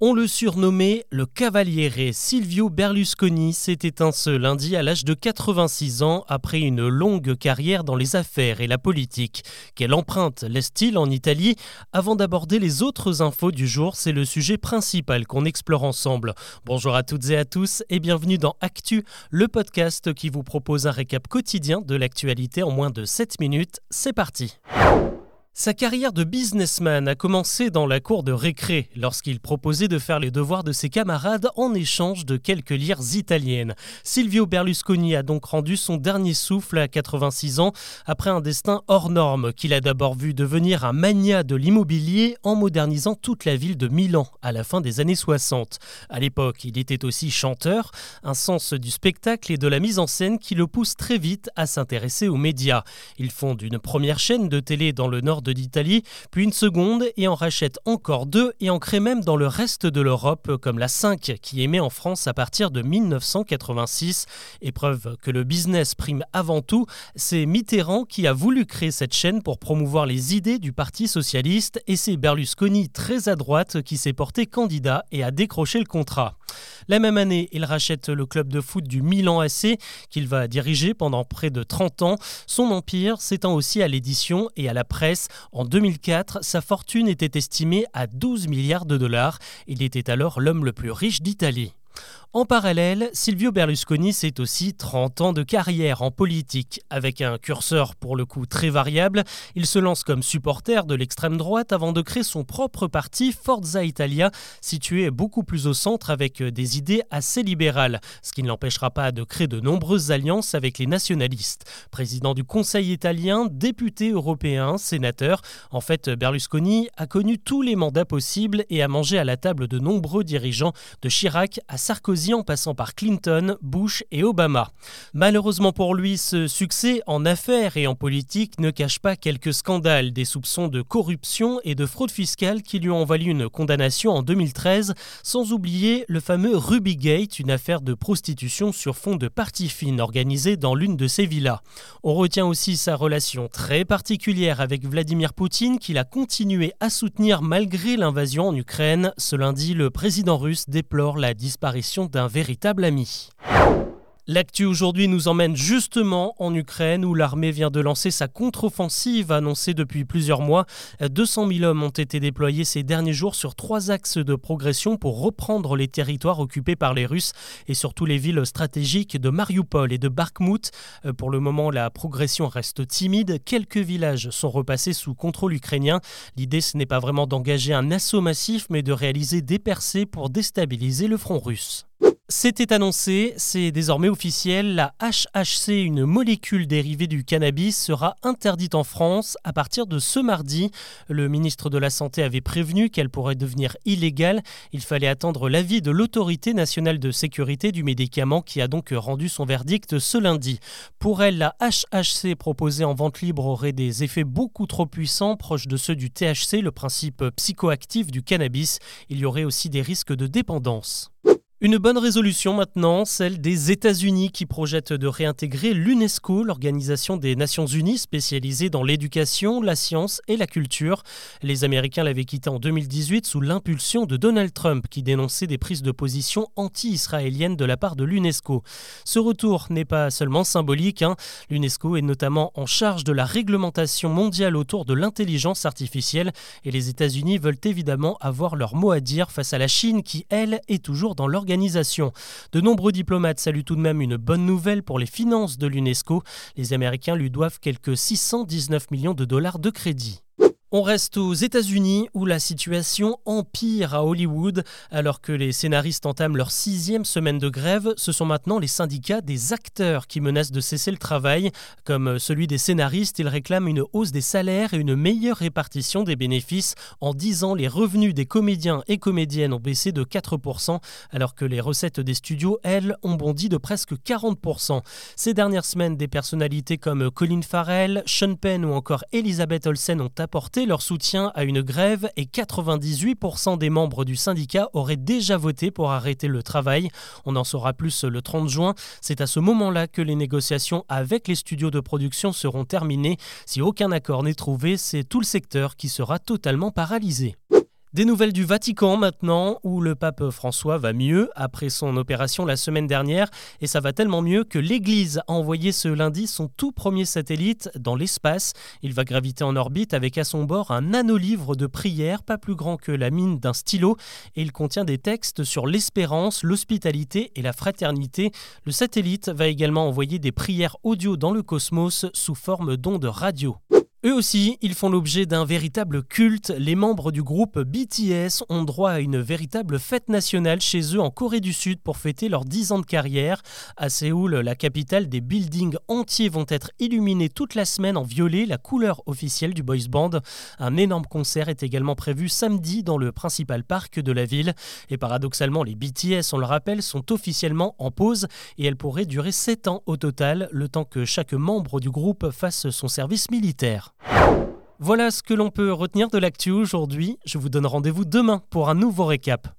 On le surnommait le Cavaliere. Silvio Berlusconi s'est éteint ce lundi à l'âge de 86 ans après une longue carrière dans les affaires et la politique. Quelle empreinte laisse-t-il en Italie? Avant d'aborder les autres infos du jour, c'est le sujet principal qu'on explore ensemble. Bonjour à toutes et à tous et bienvenue dans Actu, le podcast qui vous propose un récap quotidien de l'actualité en moins de 7 minutes. C'est parti. Sa carrière de businessman a commencé dans la cour de récré, lorsqu'il proposait de faire les devoirs de ses camarades en échange de quelques lires italiennes. Silvio Berlusconi a donc rendu son dernier souffle à 86 ans, après un destin hors norme qu'il a d'abord vu devenir un mania de l'immobilier en modernisant toute la ville de Milan à la fin des années 60. À l'époque, il était aussi chanteur, un sens du spectacle et de la mise en scène qui le pousse très vite à s'intéresser aux médias. Il fonde une première chaîne de télé dans le nord de d'Italie, puis une seconde et en rachète encore deux et en crée même dans le reste de l'Europe, comme la 5 qui émet en France à partir de 1986. Épreuve que le business prime avant tout, c'est Mitterrand qui a voulu créer cette chaîne pour promouvoir les idées du Parti socialiste et c'est Berlusconi très à droite qui s'est porté candidat et a décroché le contrat. La même année, il rachète le club de foot du Milan AC qu'il va diriger pendant près de 30 ans. Son empire s'étend aussi à l'édition et à la presse. En 2004, sa fortune était estimée à 12 milliards de dollars. Il était alors l'homme le plus riche d'Italie. En parallèle, Silvio Berlusconi, c'est aussi 30 ans de carrière en politique. Avec un curseur pour le coup très variable, il se lance comme supporter de l'extrême droite avant de créer son propre parti Forza Italia, situé beaucoup plus au centre avec des idées assez libérales, ce qui ne l'empêchera pas de créer de nombreuses alliances avec les nationalistes. Président du Conseil italien, député européen, sénateur, en fait Berlusconi a connu tous les mandats possibles et a mangé à la table de nombreux dirigeants, de Chirac à Sarkozy en passant par Clinton, Bush et Obama. Malheureusement pour lui, ce succès en affaires et en politique ne cache pas quelques scandales, des soupçons de corruption et de fraude fiscale qui lui ont valu une condamnation en 2013, sans oublier le fameux Rubygate, une affaire de prostitution sur fond de parties fines organisée dans l'une de ses villas. On retient aussi sa relation très particulière avec Vladimir Poutine qu'il a continué à soutenir malgré l'invasion en Ukraine. Ce lundi, le président russe déplore la disparition d'un véritable ami. L'actu aujourd'hui nous emmène justement en Ukraine où l'armée vient de lancer sa contre-offensive annoncée depuis plusieurs mois. 200 000 hommes ont été déployés ces derniers jours sur trois axes de progression pour reprendre les territoires occupés par les Russes et surtout les villes stratégiques de Mariupol et de Bakhmut. Euh, pour le moment, la progression reste timide. Quelques villages sont repassés sous contrôle ukrainien. L'idée, ce n'est pas vraiment d'engager un assaut massif, mais de réaliser des percées pour déstabiliser le front russe. C'était annoncé, c'est désormais officiel, la HHC, une molécule dérivée du cannabis, sera interdite en France à partir de ce mardi. Le ministre de la Santé avait prévenu qu'elle pourrait devenir illégale. Il fallait attendre l'avis de l'autorité nationale de sécurité du médicament qui a donc rendu son verdict ce lundi. Pour elle, la HHC proposée en vente libre aurait des effets beaucoup trop puissants, proches de ceux du THC, le principe psychoactif du cannabis. Il y aurait aussi des risques de dépendance. Une bonne résolution maintenant, celle des États-Unis qui projettent de réintégrer l'UNESCO, l'organisation des Nations Unies spécialisée dans l'éducation, la science et la culture. Les Américains l'avaient quitté en 2018 sous l'impulsion de Donald Trump qui dénonçait des prises de position anti-israéliennes de la part de l'UNESCO. Ce retour n'est pas seulement symbolique, hein. l'UNESCO est notamment en charge de la réglementation mondiale autour de l'intelligence artificielle et les États-Unis veulent évidemment avoir leur mot à dire face à la Chine qui, elle, est toujours dans l'organisation de nombreux diplomates saluent tout de même une bonne nouvelle pour les finances de l'UNESCO. Les Américains lui doivent quelques 619 millions de dollars de crédit. On reste aux États-Unis où la situation empire à Hollywood. Alors que les scénaristes entament leur sixième semaine de grève, ce sont maintenant les syndicats des acteurs qui menacent de cesser le travail. Comme celui des scénaristes, ils réclament une hausse des salaires et une meilleure répartition des bénéfices. En 10 ans, les revenus des comédiens et comédiennes ont baissé de 4%, alors que les recettes des studios, elles, ont bondi de presque 40%. Ces dernières semaines, des personnalités comme Colin Farrell, Sean Penn ou encore Elizabeth Olsen ont apporté leur soutien à une grève et 98% des membres du syndicat auraient déjà voté pour arrêter le travail. On en saura plus le 30 juin. C'est à ce moment-là que les négociations avec les studios de production seront terminées. Si aucun accord n'est trouvé, c'est tout le secteur qui sera totalement paralysé. Des nouvelles du Vatican maintenant, où le pape François va mieux après son opération la semaine dernière, et ça va tellement mieux que l'Église a envoyé ce lundi son tout premier satellite dans l'espace. Il va graviter en orbite avec à son bord un nano-livre de prière, pas plus grand que la mine d'un stylo, et il contient des textes sur l'espérance, l'hospitalité et la fraternité. Le satellite va également envoyer des prières audio dans le cosmos sous forme d'ondes radio. Eux aussi, ils font l'objet d'un véritable culte. Les membres du groupe BTS ont droit à une véritable fête nationale chez eux en Corée du Sud pour fêter leurs 10 ans de carrière. À Séoul, la capitale, des buildings entiers vont être illuminés toute la semaine en violet, la couleur officielle du boys band. Un énorme concert est également prévu samedi dans le principal parc de la ville. Et paradoxalement, les BTS, on le rappelle, sont officiellement en pause et elles pourraient durer 7 ans au total, le temps que chaque membre du groupe fasse son service militaire. Voilà ce que l'on peut retenir de l'actu aujourd'hui. Je vous donne rendez-vous demain pour un nouveau récap.